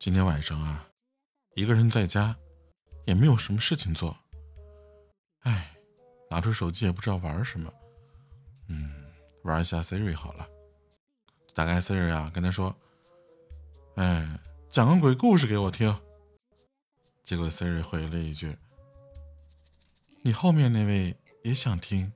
今天晚上啊，一个人在家，也没有什么事情做。哎，拿出手机也不知道玩什么。嗯，玩一下 Siri 好了。打开 Siri 啊，跟他说：“哎，讲个鬼故事给我听。”结果 Siri 回了一句：“你后面那位也想听。”